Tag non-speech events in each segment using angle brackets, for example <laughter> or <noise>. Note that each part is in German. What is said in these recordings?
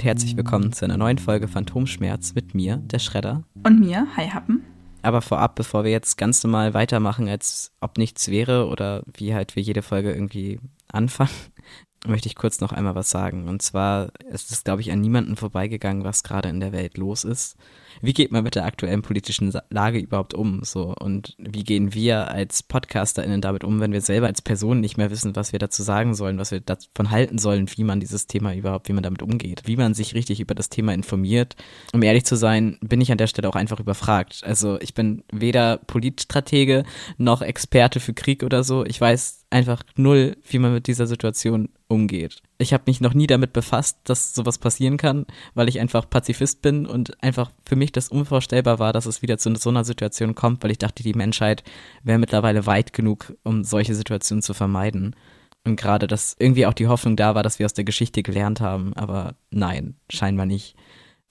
Und herzlich willkommen zu einer neuen Folge Phantomschmerz mit mir, der Schredder. Und mir, Hi Happen. Aber vorab, bevor wir jetzt ganz normal weitermachen, als ob nichts wäre oder wie halt wir jede Folge irgendwie anfangen, <laughs> möchte ich kurz noch einmal was sagen. Und zwar ist es, glaube ich, an niemanden vorbeigegangen, was gerade in der Welt los ist wie geht man mit der aktuellen politischen Lage überhaupt um? So und wie gehen wir als PodcasterInnen damit um, wenn wir selber als Person nicht mehr wissen, was wir dazu sagen sollen, was wir davon halten sollen, wie man dieses Thema überhaupt, wie man damit umgeht, wie man sich richtig über das Thema informiert. Um ehrlich zu sein, bin ich an der Stelle auch einfach überfragt. Also ich bin weder Politstratege noch Experte für Krieg oder so. Ich weiß einfach null, wie man mit dieser Situation umgeht. Ich habe mich noch nie damit befasst, dass sowas passieren kann, weil ich einfach Pazifist bin und einfach für mich das unvorstellbar war, dass es wieder zu so einer Situation kommt, weil ich dachte, die Menschheit wäre mittlerweile weit genug, um solche Situationen zu vermeiden. Und gerade, dass irgendwie auch die Hoffnung da war, dass wir aus der Geschichte gelernt haben, aber nein, scheinbar nicht.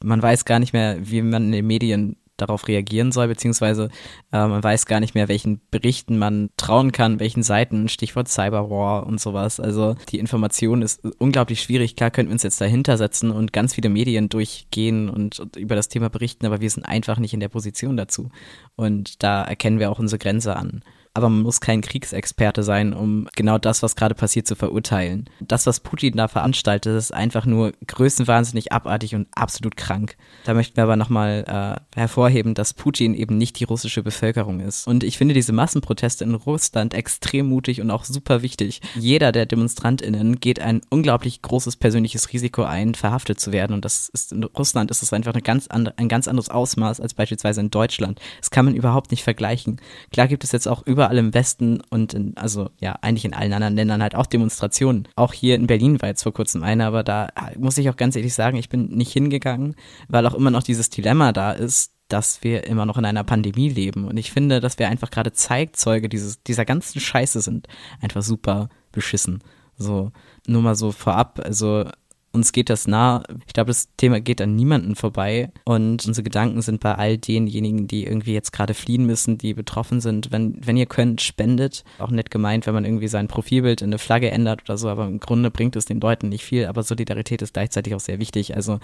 Man weiß gar nicht mehr, wie man in den Medien darauf reagieren soll, beziehungsweise äh, man weiß gar nicht mehr, welchen Berichten man trauen kann, welchen Seiten, Stichwort Cyberwar und sowas. Also die Information ist unglaublich schwierig. Klar könnten wir uns jetzt dahinter setzen und ganz viele Medien durchgehen und, und über das Thema berichten, aber wir sind einfach nicht in der Position dazu. Und da erkennen wir auch unsere Grenze an aber man muss kein Kriegsexperte sein, um genau das, was gerade passiert, zu verurteilen. Das, was Putin da veranstaltet, ist einfach nur größenwahnsinnig abartig und absolut krank. Da möchten wir aber nochmal äh, hervorheben, dass Putin eben nicht die russische Bevölkerung ist. Und ich finde diese Massenproteste in Russland extrem mutig und auch super wichtig. Jeder der DemonstrantInnen geht ein unglaublich großes persönliches Risiko ein, verhaftet zu werden. Und das ist in Russland ist das einfach eine ganz andere, ein ganz anderes Ausmaß als beispielsweise in Deutschland. Das kann man überhaupt nicht vergleichen. Klar gibt es jetzt auch über überall im Westen und in, also ja, eigentlich in allen anderen Ländern halt auch Demonstrationen. Auch hier in Berlin war jetzt vor kurzem eine, aber da muss ich auch ganz ehrlich sagen, ich bin nicht hingegangen, weil auch immer noch dieses Dilemma da ist, dass wir immer noch in einer Pandemie leben. Und ich finde, dass wir einfach gerade Zeigzeuge dieses, dieser ganzen Scheiße sind. Einfach super beschissen. So, nur mal so vorab. Also, uns geht das nah. Ich glaube, das Thema geht an niemanden vorbei. Und unsere Gedanken sind bei all denjenigen, die irgendwie jetzt gerade fliehen müssen, die betroffen sind. Wenn, wenn ihr könnt, spendet. Auch nett gemeint, wenn man irgendwie sein Profilbild in eine Flagge ändert oder so. Aber im Grunde bringt es den Leuten nicht viel. Aber Solidarität ist gleichzeitig auch sehr wichtig. Also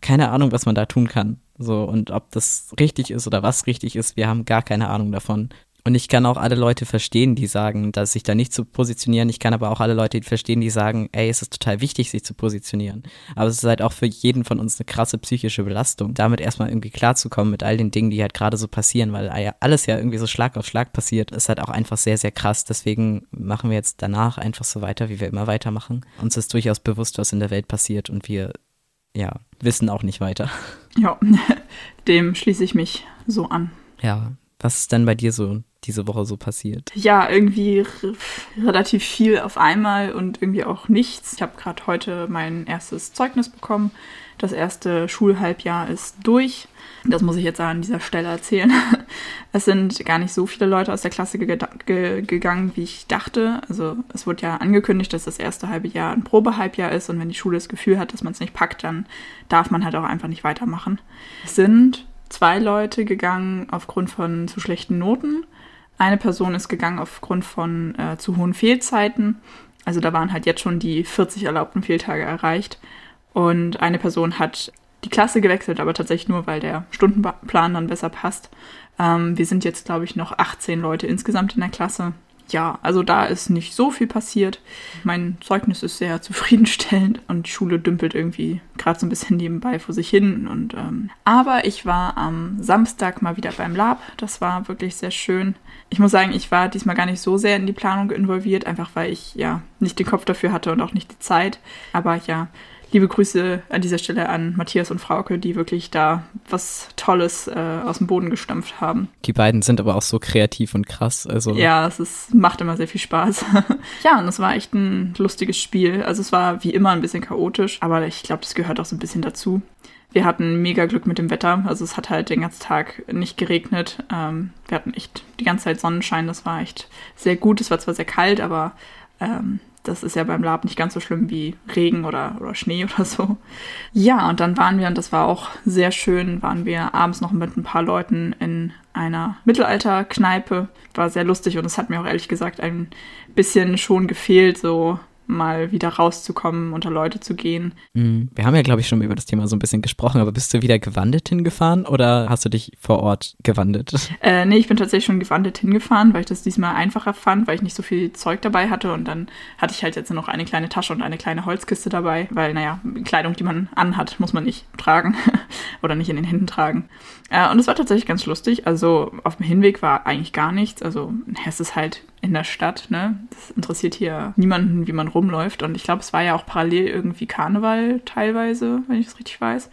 keine Ahnung, was man da tun kann. So, und ob das richtig ist oder was richtig ist, wir haben gar keine Ahnung davon. Und ich kann auch alle Leute verstehen, die sagen, dass sich da nicht zu positionieren. Ich kann aber auch alle Leute verstehen, die sagen, ey, es ist total wichtig, sich zu positionieren. Aber es ist halt auch für jeden von uns eine krasse psychische Belastung, damit erstmal irgendwie klarzukommen mit all den Dingen, die halt gerade so passieren, weil alles ja irgendwie so Schlag auf Schlag passiert, ist halt auch einfach sehr, sehr krass. Deswegen machen wir jetzt danach einfach so weiter, wie wir immer weitermachen. Uns ist durchaus bewusst, was in der Welt passiert und wir, ja, wissen auch nicht weiter. Ja, <laughs> dem schließe ich mich so an. Ja, was ist denn bei dir so diese Woche so passiert? Ja, irgendwie relativ viel auf einmal und irgendwie auch nichts. Ich habe gerade heute mein erstes Zeugnis bekommen. Das erste Schulhalbjahr ist durch. Das muss ich jetzt an dieser Stelle erzählen. <laughs> Es sind gar nicht so viele Leute aus der Klasse ge ge gegangen, wie ich dachte. Also es wurde ja angekündigt, dass das erste halbe Jahr ein Probehalbjahr ist und wenn die Schule das Gefühl hat, dass man es nicht packt, dann darf man halt auch einfach nicht weitermachen. Es sind zwei Leute gegangen aufgrund von zu schlechten Noten eine Person ist gegangen aufgrund von äh, zu hohen Fehlzeiten. Also da waren halt jetzt schon die 40 erlaubten Fehltage erreicht. Und eine Person hat die Klasse gewechselt, aber tatsächlich nur, weil der Stundenplan dann besser passt. Ähm, wir sind jetzt, glaube ich, noch 18 Leute insgesamt in der Klasse ja, also da ist nicht so viel passiert. Mein Zeugnis ist sehr <laughs> zufriedenstellend und Schule dümpelt irgendwie gerade so ein bisschen nebenbei vor sich hin. Und, ähm, aber ich war am Samstag mal wieder beim Lab. Das war wirklich sehr schön. Ich muss sagen, ich war diesmal gar nicht so sehr in die Planung involviert, einfach weil ich ja nicht den Kopf dafür hatte und auch nicht die Zeit. Aber ja, liebe Grüße an dieser Stelle an Matthias und Frauke, die wirklich da was Tolles äh, aus dem Boden gestampft haben. Die beiden sind aber auch so kreativ und krass. Also. Ja, es ist, macht immer sehr viel Spaß. <laughs> ja, und es war echt ein lustiges Spiel. Also es war wie immer ein bisschen chaotisch, aber ich glaube, das gehört auch so ein bisschen dazu. Wir hatten mega Glück mit dem Wetter. Also es hat halt den ganzen Tag nicht geregnet. Ähm, wir hatten echt die ganze Zeit Sonnenschein. Das war echt sehr gut. Es war zwar sehr kalt, aber ähm, das ist ja beim Lab nicht ganz so schlimm wie Regen oder, oder Schnee <laughs> oder so. Ja, und dann waren wir, und das war auch sehr schön, waren wir abends noch mit ein paar Leuten in einer Mittelalterkneipe. War sehr lustig und es hat mir auch ehrlich gesagt ein bisschen schon gefehlt, so mal wieder rauszukommen, unter Leute zu gehen. Mhm. Wir haben ja, glaube ich, schon über das Thema so ein bisschen gesprochen, aber bist du wieder gewandelt hingefahren oder hast du dich vor Ort gewandelt? <laughs> Äh, nee, ich bin tatsächlich schon gewandelt hingefahren, weil ich das diesmal einfacher fand, weil ich nicht so viel Zeug dabei hatte und dann hatte ich halt jetzt noch eine kleine Tasche und eine kleine Holzkiste dabei, weil, naja, Kleidung, die man anhat, muss man nicht tragen <laughs> oder nicht in den Händen tragen. Äh, und es war tatsächlich ganz lustig. Also auf dem Hinweg war eigentlich gar nichts. Also es ist halt in der Stadt, ne? Das interessiert hier niemanden, wie man rumläuft. Und ich glaube, es war ja auch parallel irgendwie Karneval teilweise, wenn ich es richtig weiß.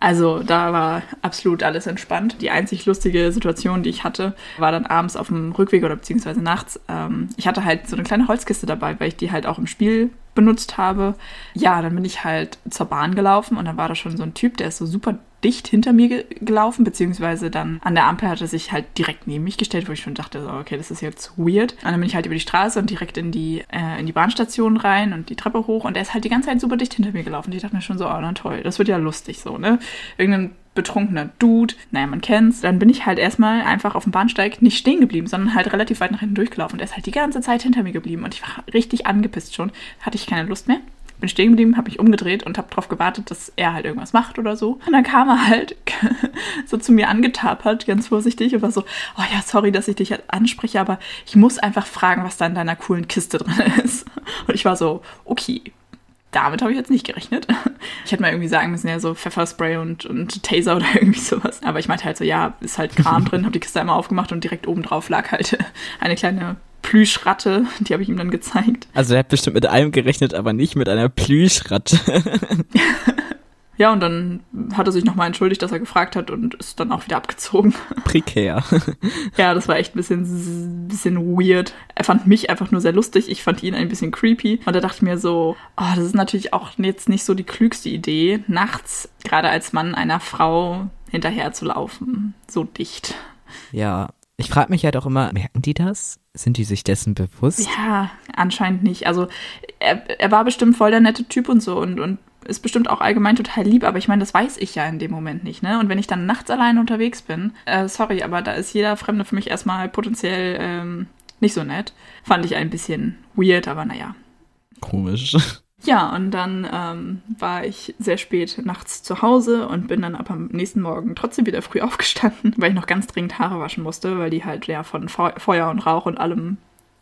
Also da war absolut alles entspannt. Die einzig lustige Situation, die ich hatte, war dann abends auf dem Rückweg oder beziehungsweise nachts. Ähm, ich hatte halt so eine kleine Holzkiste dabei, weil ich die halt auch im Spiel benutzt habe. Ja, dann bin ich halt zur Bahn gelaufen und dann war da schon so ein Typ, der ist so super dicht hinter mir ge gelaufen, beziehungsweise dann an der Ampel hat er sich halt direkt neben mich gestellt, wo ich schon dachte, so, okay, das ist jetzt weird. Und dann bin ich halt über die Straße und direkt in die, äh, in die Bahnstation rein und die Treppe hoch und er ist halt die ganze Zeit super dicht hinter mir gelaufen. Ich dachte mir schon so, oh, na toll, das wird ja lustig so, ne? Irgendein betrunkener Dude, naja, man kennt's. Dann bin ich halt erstmal einfach auf dem Bahnsteig nicht stehen geblieben, sondern halt relativ weit nach hinten durchgelaufen. Und er ist halt die ganze Zeit hinter mir geblieben und ich war richtig angepisst schon. Hatte ich keine Lust mehr bin stehen geblieben, habe mich umgedreht und habe darauf gewartet, dass er halt irgendwas macht oder so. Und dann kam er halt <laughs> so zu mir angetapert, ganz vorsichtig, und war so, oh ja, sorry, dass ich dich anspreche, aber ich muss einfach fragen, was da in deiner coolen Kiste drin <laughs> ist. Und ich war so, okay, damit habe ich jetzt nicht gerechnet. <laughs> Ich hätte mal irgendwie sagen müssen, ja, so Pfefferspray und, und Taser oder <laughs> irgendwie sowas. Aber ich meinte halt so, ja, ist halt Kram drin, habe die Kiste einmal aufgemacht und direkt oben drauf lag halt <laughs> eine kleine Plüschratte, die habe ich ihm dann gezeigt. Also er hat bestimmt mit allem gerechnet, aber nicht mit einer Plüschratte. Ja, und dann hat er sich nochmal entschuldigt, dass er gefragt hat und ist dann auch wieder abgezogen. <laughs> Prekär. ja, das war echt ein bisschen, bisschen weird. Er fand mich einfach nur sehr lustig, ich fand ihn ein bisschen creepy. Und da dachte ich mir so, oh, das ist natürlich auch jetzt nicht so die klügste Idee, nachts, gerade als Mann einer Frau hinterher zu laufen, so dicht. Ja, ich frage mich halt auch immer, merken die das? Sind die sich dessen bewusst? Ja, anscheinend nicht. Also er, er war bestimmt voll der nette Typ und so und, und ist bestimmt auch allgemein total lieb, aber ich meine, das weiß ich ja in dem Moment nicht, ne? Und wenn ich dann nachts alleine unterwegs bin, äh, sorry, aber da ist jeder Fremde für mich erstmal potenziell ähm, nicht so nett. Fand ich ein bisschen weird, aber naja. Komisch. Ja, und dann ähm, war ich sehr spät nachts zu Hause und bin dann aber am nächsten Morgen trotzdem wieder früh <laughs> aufgestanden, weil ich noch ganz dringend Haare waschen musste, weil die halt ja von Feuer und Rauch und allem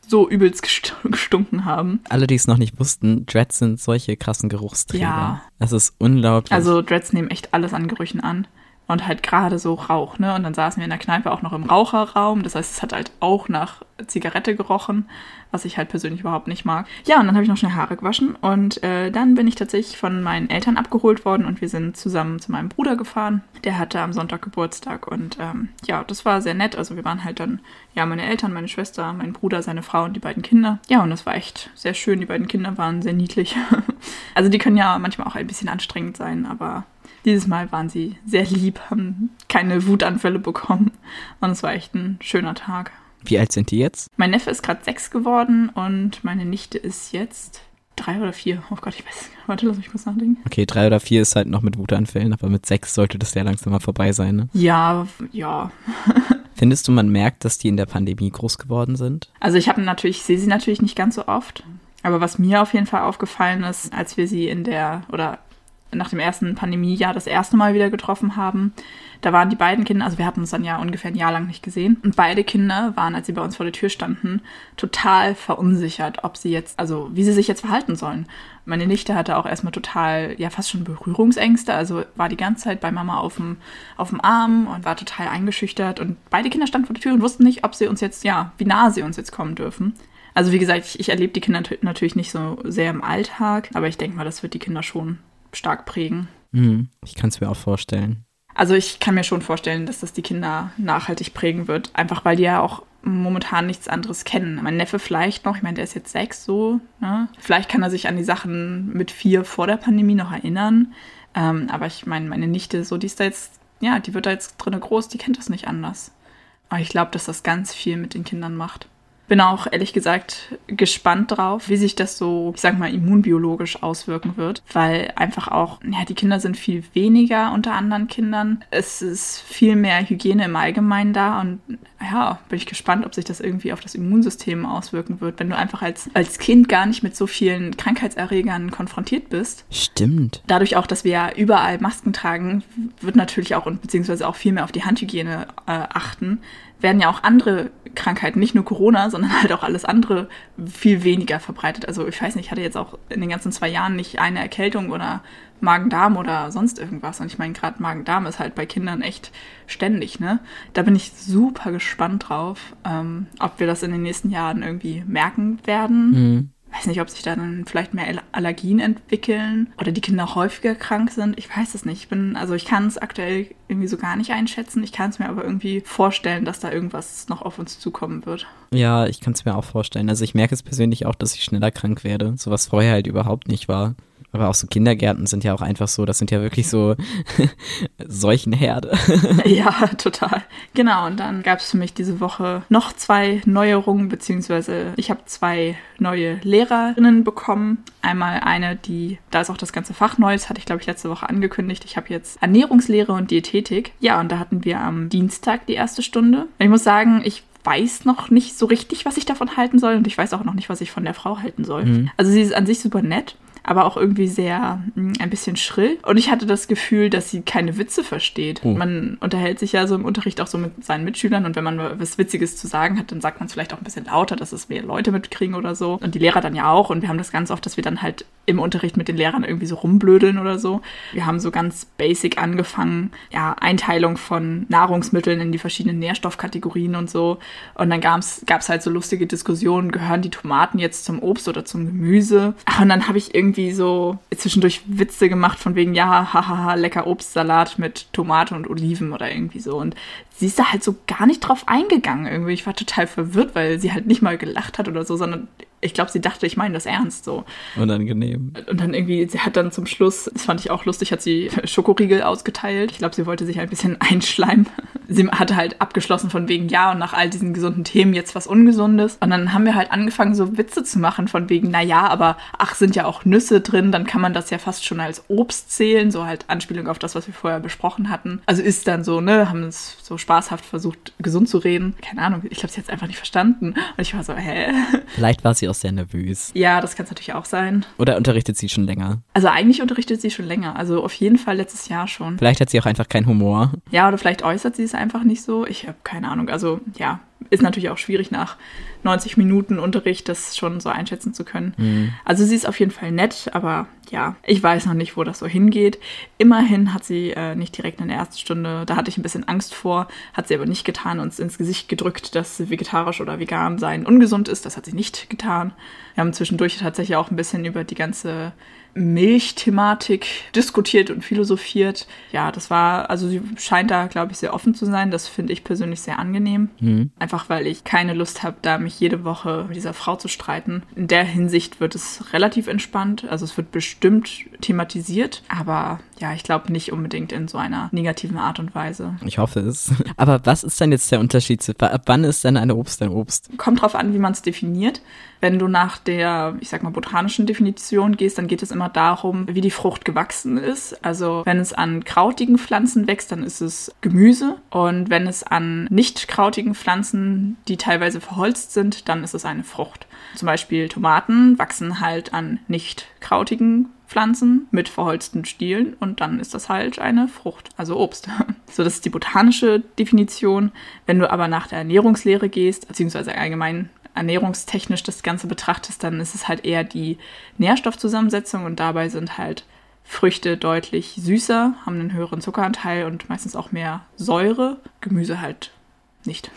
so übelst <laughs> gestunken haben. Alle, die es noch nicht wussten, Dreads sind solche krassen Geruchsträger. Ja. Das ist unglaublich. Also Dreads nehmen echt alles an Gerüchen an und halt gerade so Rauch, ne? Und dann saßen wir in der Kneipe auch noch im Raucherraum. Das heißt, es hat halt auch nach Zigarette gerochen, was ich halt persönlich überhaupt nicht mag. Ja, und dann habe ich noch schnell Haare gewaschen und äh, dann bin ich tatsächlich von meinen Eltern abgeholt worden und wir sind zusammen zu meinem Bruder gefahren. Der hatte am Sonntag Geburtstag und ähm, ja, das war sehr nett. Also wir waren halt dann, ja, meine Eltern, meine Schwester, mein Bruder, seine Frau und die beiden Kinder. Ja, und das war echt sehr schön. Die beiden Kinder waren sehr niedlich. <laughs> also die können ja manchmal auch ein bisschen anstrengend sein, aber dieses Mal waren sie sehr lieb, haben keine Wutanfälle bekommen und es war echt ein schöner Tag. Wie alt sind die jetzt? Mein Neffe ist gerade sechs geworden und meine Nichte ist jetzt drei oder vier. Oh Gott, ich weiß nicht. Warte, lass mich kurz nachdenken. Okay, drei oder vier ist halt noch mit Wutanfällen, aber mit sechs sollte das ja langsam mal vorbei sein, ne? Ja, ja. <laughs> Findest du, man merkt, dass die in der Pandemie groß geworden sind? Also ich habe natürlich, sehe sie natürlich nicht ganz so oft. Aber was mir auf jeden Fall aufgefallen ist, als wir sie in der, oder nach dem ersten Pandemiejahr das erste Mal wieder getroffen haben. Da waren die beiden Kinder, also wir hatten uns dann ja ungefähr ein Jahr lang nicht gesehen. Und beide Kinder waren, als sie bei uns vor der Tür standen, total verunsichert, ob sie jetzt, also wie sie sich jetzt verhalten sollen. Meine Nichte hatte auch erstmal total, ja, fast schon Berührungsängste, also war die ganze Zeit bei Mama auf dem, auf dem Arm und war total eingeschüchtert. Und beide Kinder standen vor der Tür und wussten nicht, ob sie uns jetzt, ja, wie nah sie uns jetzt kommen dürfen. Also wie gesagt, ich, ich erlebe die Kinder natürlich nicht so sehr im Alltag, aber ich denke mal, das wird die Kinder schon stark prägen. Mhm, ich kann es mir auch vorstellen. Also ich kann mir schon vorstellen, dass das die Kinder nachhaltig prägen wird, einfach weil die ja auch momentan nichts anderes kennen. Mein Neffe vielleicht noch, ich meine, der ist jetzt sechs so, ne? Vielleicht kann er sich an die Sachen mit vier vor der Pandemie noch erinnern. Ähm, aber ich meine, meine Nichte, so, die ist da jetzt, ja, die wird da jetzt drinne groß, die kennt das nicht anders. Aber ich glaube, dass das ganz viel mit den Kindern macht bin auch ehrlich gesagt gespannt drauf, wie sich das so, ich sag mal, immunbiologisch auswirken wird, weil einfach auch, ja, die Kinder sind viel weniger unter anderen Kindern. Es ist viel mehr Hygiene im Allgemeinen da und ja, bin ich gespannt, ob sich das irgendwie auf das Immunsystem auswirken wird, wenn du einfach als, als Kind gar nicht mit so vielen Krankheitserregern konfrontiert bist. Stimmt. Dadurch auch, dass wir ja überall Masken tragen, wird natürlich auch und beziehungsweise auch viel mehr auf die Handhygiene äh, achten, werden ja auch andere Krankheiten, nicht nur Corona, sondern halt auch alles andere viel weniger verbreitet. Also ich weiß nicht, ich hatte jetzt auch in den ganzen zwei Jahren nicht eine Erkältung oder Magen-Darm oder sonst irgendwas. Und ich meine, gerade Magen-Darm ist halt bei Kindern echt ständig, ne? Da bin ich super gespannt drauf, ähm, ob wir das in den nächsten Jahren irgendwie merken werden. Mhm weiß nicht, ob sich da dann vielleicht mehr Allergien entwickeln oder die Kinder häufiger krank sind. Ich weiß es nicht. Ich bin, also ich kann es aktuell irgendwie so gar nicht einschätzen. Ich kann es mir aber irgendwie vorstellen, dass da irgendwas noch auf uns zukommen wird. Ja, ich kann es mir auch vorstellen. Also ich merke es persönlich auch, dass ich schneller krank werde, so was vorher halt überhaupt nicht war. Aber auch so Kindergärten sind ja auch einfach so, das sind ja wirklich so <laughs> Seuchenherde. <laughs> ja, total. Genau, und dann gab es für mich diese Woche noch zwei Neuerungen, beziehungsweise ich habe zwei neue Lehrerinnen bekommen. Einmal eine, die, da ist auch das ganze Fach neu, das hatte ich glaube ich letzte Woche angekündigt. Ich habe jetzt Ernährungslehre und Diätetik. Ja, und da hatten wir am Dienstag die erste Stunde. Ich muss sagen, ich weiß noch nicht so richtig, was ich davon halten soll und ich weiß auch noch nicht, was ich von der Frau halten soll. Mhm. Also sie ist an sich super nett aber auch irgendwie sehr mh, hm, ein bisschen schrill. Und ich hatte das Gefühl, dass sie keine Witze versteht. Oh. Man unterhält sich ja so im Unterricht auch so mit seinen Mitschülern und wenn man was Witziges zu sagen hat, dann sagt man es vielleicht auch ein bisschen lauter, dass es mehr Leute mitkriegen oder so. Und die Lehrer dann ja auch. Und wir haben das ganz oft, dass wir dann halt im Unterricht mit den Lehrern irgendwie so rumblödeln oder so. Wir haben so ganz basic angefangen, ja, Einteilung von Nahrungsmitteln in die verschiedenen Nährstoffkategorien und so. Und dann gab es halt so lustige Diskussionen, gehören die Tomaten jetzt zum Obst oder zum Gemüse? Und dann habe ich irgendwie irgendwie so zwischendurch Witze gemacht von wegen, ja, hahaha, lecker Obstsalat mit Tomate und Oliven oder irgendwie so. Und sie ist da halt so gar nicht drauf eingegangen irgendwie. Ich war total verwirrt, weil sie halt nicht mal gelacht hat oder so, sondern ich glaube, sie dachte, ich meine das ernst so. Unangenehm. Und dann irgendwie, sie hat dann zum Schluss, das fand ich auch lustig, hat sie Schokoriegel ausgeteilt. Ich glaube, sie wollte sich ein bisschen <laughs> einschleimen. Sie hatte halt abgeschlossen von wegen, ja, und nach all diesen gesunden Themen jetzt was Ungesundes. Und dann haben wir halt angefangen, so Witze zu machen von wegen, na ja, aber ach, sind ja auch Nüsse drin, dann kann man das ja fast schon als Obst zählen, so halt Anspielung auf das, was wir vorher besprochen hatten. Also ist dann so, ne, haben es so spaßhaft versucht, gesund zu reden. Keine Ahnung, ich glaube, sie hat es einfach nicht verstanden. Und ich war so, hä? Vielleicht war sie auch sehr nervös. Ja, das kann es natürlich auch sein. Oder unterrichtet sie schon länger? Also eigentlich unterrichtet sie schon länger. Also auf jeden Fall letztes Jahr schon. Vielleicht hat sie auch einfach keinen Humor. Ja, oder vielleicht äußert sie es einfach nicht so. Ich habe keine Ahnung. Also ja, ist natürlich auch schwierig nach 90 Minuten Unterricht das schon so einschätzen zu können. Mhm. Also sie ist auf jeden Fall nett, aber ja, ich weiß noch nicht, wo das so hingeht. Immerhin hat sie äh, nicht direkt in der ersten Stunde, da hatte ich ein bisschen Angst vor, hat sie aber nicht getan, uns ins Gesicht gedrückt, dass vegetarisch oder vegan sein ungesund ist. Das hat sie nicht getan. Wir haben zwischendurch tatsächlich auch ein bisschen über die ganze Milchthematik diskutiert und philosophiert. Ja, das war, also sie scheint da, glaube ich, sehr offen zu sein. Das finde ich persönlich sehr angenehm. Mhm. Einfach weil ich keine Lust habe, da mich jede Woche mit dieser Frau zu streiten. In der Hinsicht wird es relativ entspannt. Also es wird bestimmt thematisiert, aber ja, ich glaube nicht unbedingt in so einer negativen Art und Weise. Ich hoffe es. <laughs> Aber was ist denn jetzt der Unterschied? Ab wann ist denn eine Obst ein Obst? Kommt drauf an, wie man es definiert. Wenn du nach der, ich sag mal, botanischen Definition gehst, dann geht es immer darum, wie die Frucht gewachsen ist. Also wenn es an krautigen Pflanzen wächst, dann ist es Gemüse. Und wenn es an nicht krautigen Pflanzen, die teilweise verholzt sind, dann ist es eine Frucht. Zum Beispiel Tomaten wachsen halt an nicht krautigen Pflanzen mit verholzten Stielen und dann ist das halt eine Frucht, also Obst. <laughs> So, das ist die botanische Definition. Wenn du aber nach der Ernährungslehre gehst, beziehungsweise allgemein ernährungstechnisch das Ganze betrachtest, dann ist es halt eher die Nährstoffzusammensetzung und dabei sind halt Früchte deutlich süßer, haben einen höheren Zuckeranteil und meistens auch mehr Säure, Gemüse halt nicht.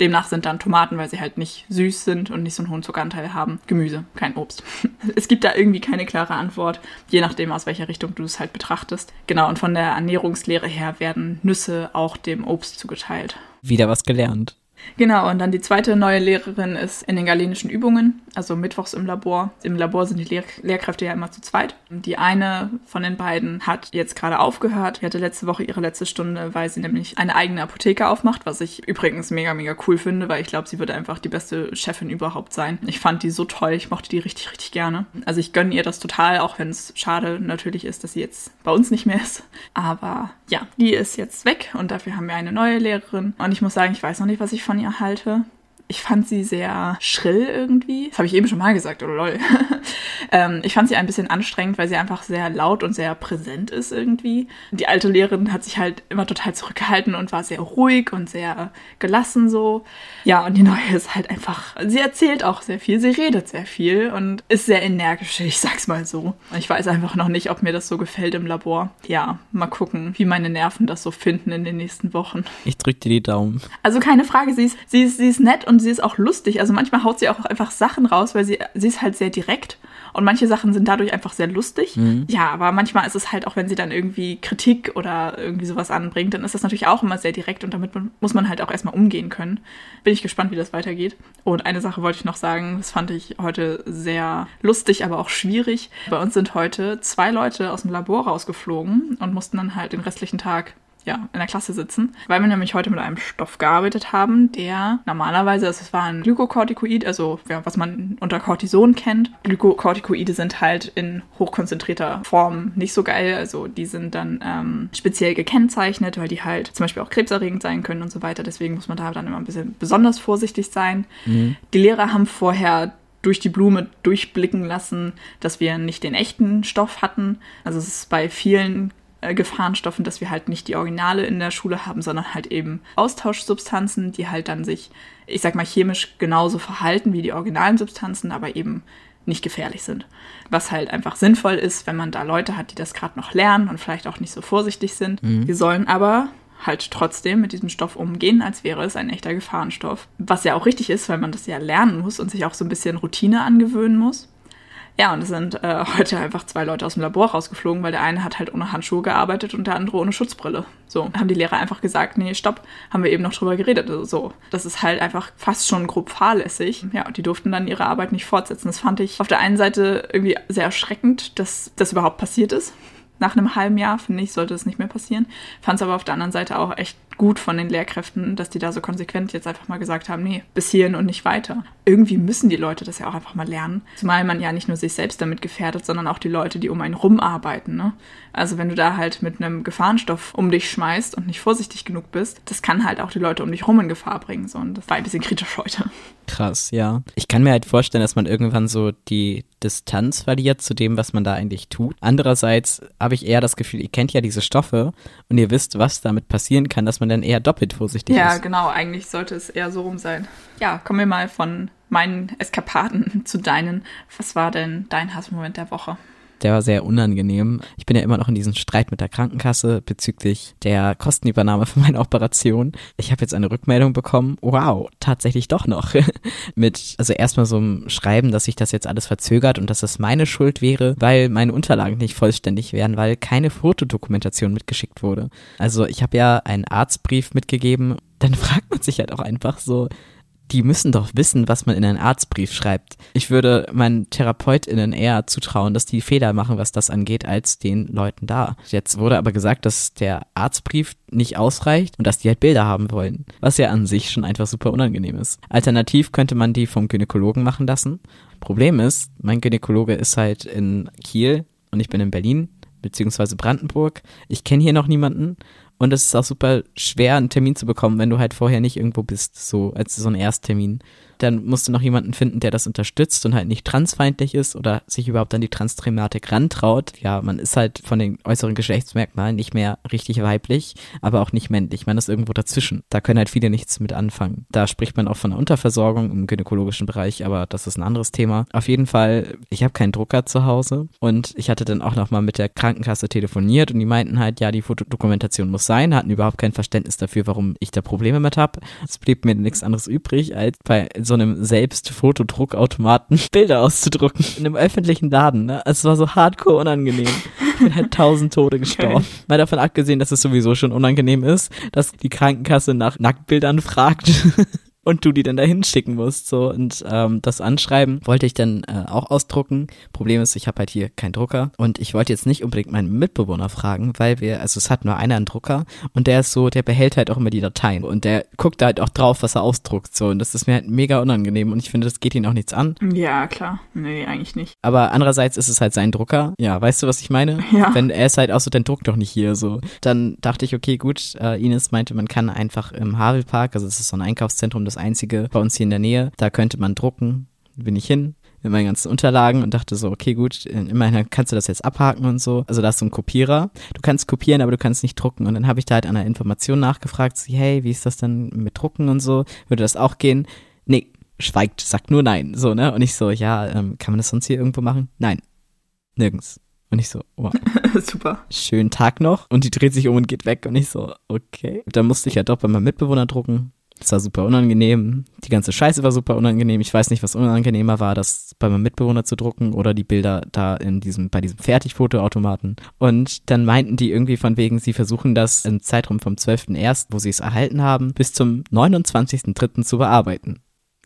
Demnach sind dann Tomaten, weil sie halt nicht süß sind und nicht so einen hohen Zuckeranteil haben, Gemüse, kein Obst. <laughs> Es gibt da irgendwie keine klare Antwort, je nachdem, aus welcher Richtung du es halt betrachtest. Genau, und von der Ernährungslehre her werden Nüsse auch dem Obst zugeteilt. Wieder was gelernt. Genau, und dann die zweite neue Lehrerin ist in den galenischen Übungen, also mittwochs im Labor. Im Labor sind die Lehr Lehrkräfte ja immer zu zweit. Die eine von den beiden hat jetzt gerade aufgehört. Die hatte letzte Woche ihre letzte Stunde, weil sie nämlich eine eigene Apotheke aufmacht, was ich übrigens mega, mega cool finde, weil ich glaube, sie wird einfach die beste Chefin überhaupt sein. Ich fand die so toll, ich mochte die richtig, richtig gerne. Also ich gönne ihr das total, auch wenn es schade natürlich ist, dass sie jetzt bei uns nicht mehr ist. Aber ja, die ist jetzt weg und dafür haben wir eine neue Lehrerin. Und ich muss sagen, ich weiß noch nicht, was ich von von halte. Ich fand sie sehr schrill irgendwie. Das habe ich eben schon mal gesagt, oder lol. <laughs> ähm, ich fand sie ein bisschen anstrengend, weil sie einfach sehr laut und sehr präsent ist irgendwie. Die alte Lehrerin hat sich halt immer total zurückgehalten und war sehr ruhig und sehr gelassen so. Ja, und die neue ist halt einfach, sie erzählt auch sehr viel, sie redet sehr viel und ist sehr energisch, ich sag's mal so. Ich weiß einfach noch nicht, ob mir das so gefällt im Labor. Ja, mal gucken, wie meine Nerven das so finden in den nächsten Wochen. Ich drück dir die Daumen. Also keine Frage, sie ist, sie ist, sie ist nett und sie ist auch lustig. Also manchmal haut sie auch einfach Sachen raus, weil sie, sie ist halt sehr direkt und manche Sachen sind dadurch einfach sehr lustig. Mhm. Ja, aber manchmal ist es halt auch, wenn sie dann irgendwie Kritik oder irgendwie sowas anbringt, dann ist das natürlich auch immer sehr direkt und damit muss man halt auch erstmal umgehen können. Bin ich gespannt, wie das weitergeht. Und eine Sache wollte ich noch sagen, das fand ich heute sehr lustig, aber auch schwierig. Bei uns sind heute zwei Leute aus dem Labor rausgeflogen und mussten dann halt den restlichen Tag ja, in der Klasse sitzen, weil wir nämlich heute mit einem Stoff gearbeitet haben, der normalerweise, also es war ein Glykokortikoid, also ja, was man unter Cortison kennt. Glykokortikoide sind halt in hochkonzentrierter Form nicht so geil, also die sind dann ähm, speziell gekennzeichnet, weil die halt zum Beispiel auch krebserregend sein können und so weiter. Deswegen muss man da dann immer ein bisschen besonders vorsichtig sein. Mhm. Die Lehrer haben vorher durch die Blume durchblicken lassen, dass wir nicht den echten Stoff hatten. Also es ist bei vielen äh, Gefahrenstoffen, dass wir halt nicht die Originale in der Schule haben, sondern halt eben Austauschsubstanzen, die halt dann sich, ich sag mal, chemisch genauso verhalten wie die originalen Substanzen, aber eben nicht gefährlich sind. Was halt einfach sinnvoll ist, wenn man da Leute hat, die das gerade noch lernen und vielleicht auch nicht so vorsichtig sind. Mhm. Wir sollen aber halt trotzdem mit diesem Stoff umgehen, als wäre es ein echter Gefahrenstoff. Was ja auch richtig ist, weil man das ja lernen muss und sich auch so ein bisschen Routine angewöhnen muss. Ja, und es sind äh, heute einfach zwei Leute aus dem Labor rausgeflogen, weil der eine hat halt ohne Handschuhe gearbeitet und der andere ohne Schutzbrille. So, haben die Lehrer einfach gesagt, nee, stopp, haben wir eben noch drüber geredet. Also so, das ist halt einfach fast schon grob fahrlässig. Ja, und die durften dann ihre Arbeit nicht fortsetzen. Das fand ich auf der einen Seite irgendwie sehr erschreckend, dass das überhaupt passiert ist. Nach einem halben Jahr, finde ich, sollte es nicht mehr passieren. Fand es aber auf der anderen Seite auch echt gut von den Lehrkräften, dass die da so konsequent jetzt einfach mal gesagt haben, nee, bis hierhin und nicht weiter. Irgendwie müssen die Leute das ja auch einfach mal lernen. Zumal man ja nicht nur sich selbst damit gefährdet, sondern auch die Leute, die um einen rum arbeiten. Ne? Also wenn du da halt mit einem Gefahrenstoff um dich schmeißt und nicht vorsichtig genug bist, das kann halt auch die Leute um dich rum in Gefahr bringen. So. Und das war ein bisschen kritisch heute. Krass, ja. Ich kann mir halt vorstellen, dass man irgendwann so die Distanz verliert zu dem, was man da eigentlich tut. Andererseits habe ich eher das Gefühl, ihr kennt ja diese Stoffe und ihr wisst, was damit passieren kann, dass man man dann eher doppelt vorsichtig ja, ist. Ja, genau, eigentlich sollte es eher so rum sein. Ja, kommen wir mal von meinen Eskapaden <laughs> zu deinen. Was war denn dein Hassmoment der Woche? Der war sehr unangenehm. Ich bin ja immer noch in diesem Streit mit der Krankenkasse bezüglich der Kostenübernahme für meine Operation. Ich habe jetzt eine Rückmeldung bekommen. Wow, tatsächlich doch noch. <laughs> mit, also erstmal so einem Schreiben, dass sich das jetzt alles verzögert und dass es meine Schuld wäre, weil meine Unterlagen nicht vollständig wären, weil keine Fotodokumentation mitgeschickt wurde. Also ich habe ja einen Arztbrief mitgegeben. Dann <laughs> fragt man sich halt auch einfach so, die müssen doch wissen, was man in einen Arztbrief schreibt. Ich würde meinen TherapeutInnen eher zutrauen, dass die Fehler machen, was das angeht, als den Leuten da. Jetzt wurde aber gesagt, dass der Arztbrief nicht ausreicht und dass die halt Bilder haben wollen, was ja an sich schon einfach super unangenehm ist. Alternativ könnte man die vom Gynäkologen machen lassen. Problem ist, mein Gynäkologe ist halt in Kiel und ich bin in Berlin beziehungsweise Brandenburg. Ich kenne hier noch niemanden und es ist auch super schwer, einen Termin zu bekommen, wenn du halt vorher nicht irgendwo bist, so als so ein Ersttermin dann musst du noch jemanden finden, der das unterstützt und halt nicht transfeindlich ist oder sich überhaupt an die Trans-Thematik rantraut. Ja, man ist halt von den äußeren Geschlechtsmerkmalen nicht mehr richtig weiblich, aber auch nicht männlich. Man ist irgendwo dazwischen. Da können halt viele nichts mit anfangen. Da spricht man auch von einer Unterversorgung im gynäkologischen Bereich, aber das ist ein anderes Thema. Auf jeden Fall, ich habe keinen Drucker zu Hause und ich hatte dann auch nochmal mit der Krankenkasse telefoniert und die meinten halt, ja, die Fotodokumentation muss sein, hatten überhaupt kein Verständnis dafür, warum ich da Probleme mit habe. Es blieb mir nichts anderes übrig, als bei so einem Selbst-Fotodruckautomaten <laughs> Bilder auszudrucken. In einem öffentlichen Laden, ne? Es war so hardcore unangenehm. Ich bin halt tausend Tote gestorben. Okay. Mal davon abgesehen, dass es sowieso schon unangenehm ist, dass die Krankenkasse nach Nacktbildern fragt. <laughs> und du die dann dahin schicken musst. So und ähm, das Anschreiben wollte ich dann äh, auch ausdrucken. Problem ist, ich habe halt hier keinen Drucker und ich wollte jetzt nicht unbedingt meinen Mitbewohner fragen, weil wir, also es hat nur einer einen Drucker und der ist so, der behält halt auch immer die Dateien und der guckt halt auch drauf, was er ausdruckt. So und das ist mir halt mega unangenehm und ich finde, das geht ihn auch nichts an. Ja, klar. Nee, eigentlich nicht. Aber andererseits ist es halt sein Drucker. Ja, weißt du, was ich meine? <laughs> Ja. Wenn er ist halt auch so, dann druck doch nicht hier so. Dann dachte ich, okay, gut, äh, Ines meinte, man kann einfach im Havelpark, also das ist so ein Einkaufszentrum, das einzige bei uns hier in der Nähe, da könnte man drucken. Bin ich hin, mit meinen ganzen Unterlagen und dachte so, okay, gut, immerhin kannst du das jetzt abhaken und so. Also da hast du einen Kopierer. Du kannst kopieren, aber du kannst nicht drucken. Und dann habe ich da halt an der Information nachgefragt, so, hey, wie ist das denn mit Drucken und so? Würde das auch gehen? Nee, schweigt, sagt nur nein, so, ne? Und ich so, ja, ähm, kann man das sonst hier irgendwo machen? Nein, nirgends. Und ich so, wow. <laughs> Super. Schönen Tag noch. Und die dreht sich um und geht weg. Und ich so, okay. Dann musste ich ja doch bei meinem Mitbewohner drucken. Das war super unangenehm. Die ganze Scheiße war super unangenehm. Ich weiß nicht, was unangenehmer war, das bei meinem Mitbewohner zu drucken oder die Bilder da in diesem, bei diesem Fertigfotoautomaten. Und dann meinten die irgendwie von wegen, sie versuchen das im Zeitraum vom 12.01., wo sie es erhalten haben, bis zum 29.03. zu bearbeiten.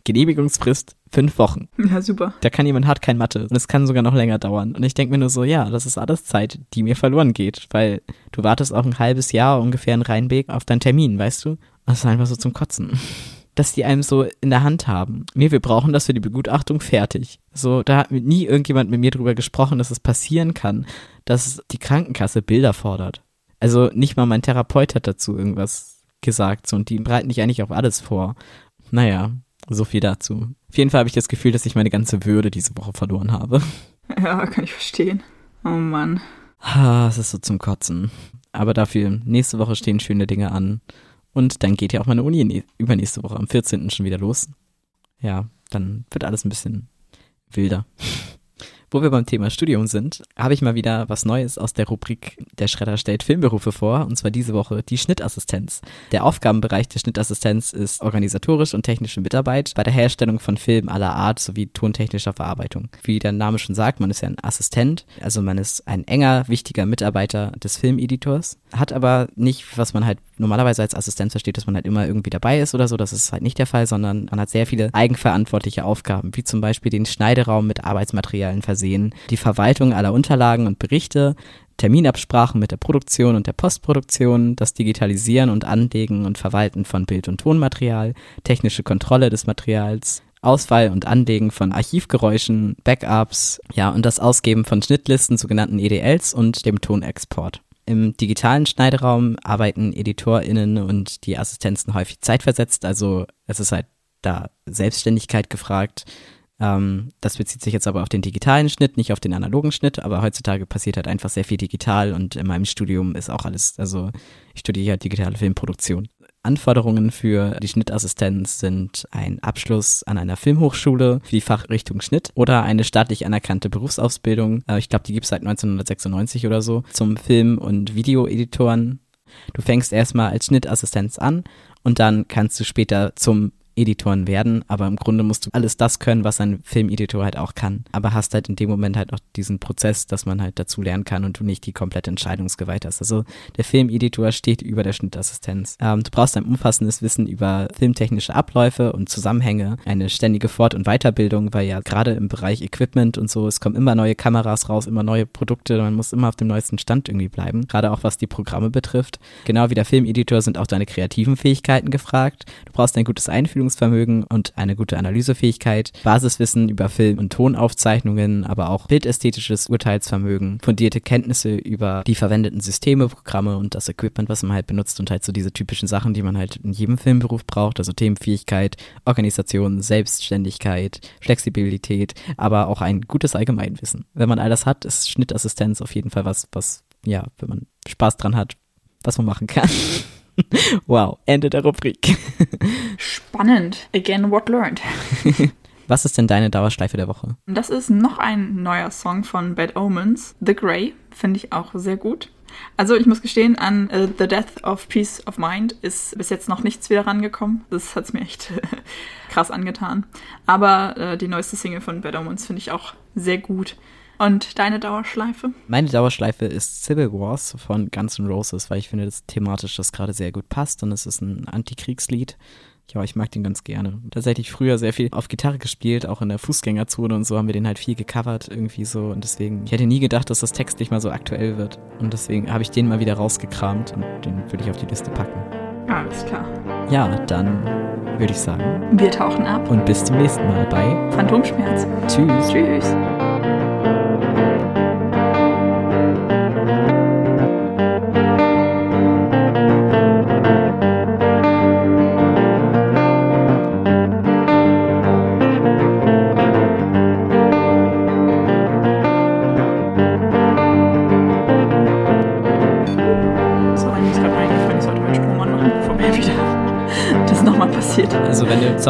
Genehmigungsfrist fünf Wochen. Ja, super. Da kann jemand hat kein Mathe und es kann sogar noch länger dauern. Und ich denke mir nur so, ja, das ist alles Zeit, die mir verloren geht, weil du wartest auch ein halbes Jahr ungefähr in Rheinbeck auf deinen Termin, weißt du? Das ist einfach so zum Kotzen. Dass die einem so in der Hand haben. Nee, wir brauchen das für die Begutachtung fertig. So, da hat nie irgendjemand mit mir drüber gesprochen, dass es passieren kann, dass die Krankenkasse Bilder fordert. Also nicht mal mein Therapeut hat dazu irgendwas gesagt. So, und die bereiten dich eigentlich auf alles vor. Naja, so viel dazu. Auf jeden Fall habe ich das Gefühl, dass ich meine ganze Würde diese Woche verloren habe. <laughs> Ja, kann ich verstehen. Oh Mann. Ah, es ist so zum Kotzen. Aber dafür, nächste Woche stehen schöne Dinge an. Und dann geht ja auch meine Uni übernächste Woche am 14. schon wieder los. Ja, dann wird alles ein bisschen wilder. Wo wir beim Thema Studium sind, habe ich mal wieder was Neues aus der Rubrik Der Schredder stellt Filmberufe vor, und zwar diese Woche die Schnittassistenz. Der Aufgabenbereich der Schnittassistenz ist organisatorisch und technische Mitarbeit bei der Herstellung von Filmen aller Art sowie tontechnischer Verarbeitung. Wie der Name schon sagt, man ist ja ein Assistent, also man ist ein enger, wichtiger Mitarbeiter des Filmeditors, hat aber nicht, was man halt normalerweise als Assistenz versteht, dass man halt immer irgendwie dabei ist oder so, das ist halt nicht der Fall, sondern man hat sehr viele eigenverantwortliche Aufgaben, wie zum Beispiel den Schneideraum mit Arbeitsmaterialien versehen die Verwaltung aller Unterlagen und Berichte, Terminabsprachen mit der Produktion und der Postproduktion, das Digitalisieren und Anlegen und Verwalten von Bild- und Tonmaterial, technische Kontrolle des Materials, Auswahl und Anlegen von Archivgeräuschen, Backups, ja, und das Ausgeben von Schnittlisten, sogenannten EDLs und dem Tonexport. Im digitalen Schneideraum arbeiten EditorInnen und die Assistenzen häufig zeitversetzt, also es ist halt da Selbstständigkeit gefragt. Ähm, das bezieht sich jetzt aber auf den digitalen Schnitt, nicht auf den analogen Schnitt, aber heutzutage passiert halt einfach sehr viel digital und in meinem Studium ist auch alles, also ich studiere halt digitale Filmproduktion. Anforderungen für die Schnittassistenz sind ein Abschluss an einer Filmhochschule für die Fachrichtung Schnitt oder eine staatlich anerkannte Berufsausbildung. Äh, ich glaube, die gibt es seit 1996 oder so zum Film- und Videoeditoren. Du fängst erstmal als Schnittassistenz an und dann kannst du später zum Editoren werden, aber im Grunde musst du alles das können, was ein Filmeditor halt auch kann. Aber hast halt in dem Moment halt auch diesen Prozess, dass man halt dazu lernen kann und du nicht die komplette Entscheidungsgewalt hast. Also der Filmeditor steht über der Schnittassistenz. Ähm, du brauchst ein umfassendes Wissen über filmtechnische Abläufe und Zusammenhänge, eine ständige Fort- und Weiterbildung, weil ja gerade im Bereich Equipment und so, es kommen immer neue Kameras raus, immer neue Produkte, man muss immer auf dem neuesten Stand irgendwie bleiben, gerade auch was die Programme betrifft. Genau wie der Filmeditor sind auch deine kreativen Fähigkeiten gefragt. Du brauchst ein gutes Einfühlungs Vorstellungsvermögen und eine gute Analysefähigkeit, Basiswissen über Film- und Tonaufzeichnungen, aber auch bildästhetisches Urteilsvermögen, fundierte Kenntnisse über die verwendeten Systeme, Programme und das Equipment, was man halt benutzt und halt so diese typischen Sachen, die man halt in jedem Filmberuf braucht, also Themenfähigkeit, Organisation, Selbstständigkeit, Flexibilität, aber auch ein gutes Allgemeinwissen. Wenn man all das hat, ist Schnittassistenz auf jeden Fall was, was, ja, wenn man Spaß dran hat, was man machen kann. <laughs> wow, Ende der Rubrik. Spannend. Again, what learned. <laughs> Was ist denn deine Dauerschleife der Woche? Das ist noch ein neuer Song von Bad Omens, The Grey. Finde ich auch sehr gut. Also ich muss gestehen, an uh, The Death of Peace of Mind ist bis jetzt noch nichts wieder rangekommen. Das hat es mir echt <laughs> krass angetan. Aber uh, die neueste Single von Bad Omens finde ich auch sehr gut. Und deine Dauerschleife? Meine Dauerschleife ist Civil Wars von Guns N' Roses, weil ich finde, dass thematisch das gerade sehr gut passt und es ist ein Antikriegslied. ja, ich mag den ganz gerne. Tatsächlich früher sehr viel auf Gitarre gespielt, auch in der Fußgängerzone und so haben wir den halt viel gecovert irgendwie so und deswegen, ich hätte nie gedacht, dass das textlich mal so aktuell wird und deswegen habe ich den mal wieder rausgekramt und den würde ich auf die Liste packen. Alles klar. Ja, dann würde ich sagen. Wir tauchen ab. Und bis zum nächsten Mal bei Phantomschmerz. Tschüss. Tschüss.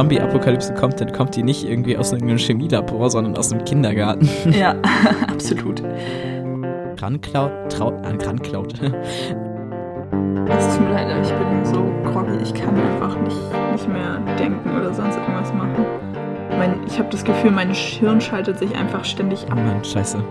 Zombie-Apokalypse kommt, dann kommt die nicht irgendwie aus einem Chemielabor, sondern aus einem Kindergarten. Ja, <laughs> absolut. Granklaut, traut, an Granklaut. Es tut mir leid, aber ich bin so groggy, ich kann einfach nicht, nicht mehr denken oder sonst irgendwas machen. Mein, ich habe das Gefühl, mein Hirn schaltet sich einfach ständig ab. Mann, scheiße.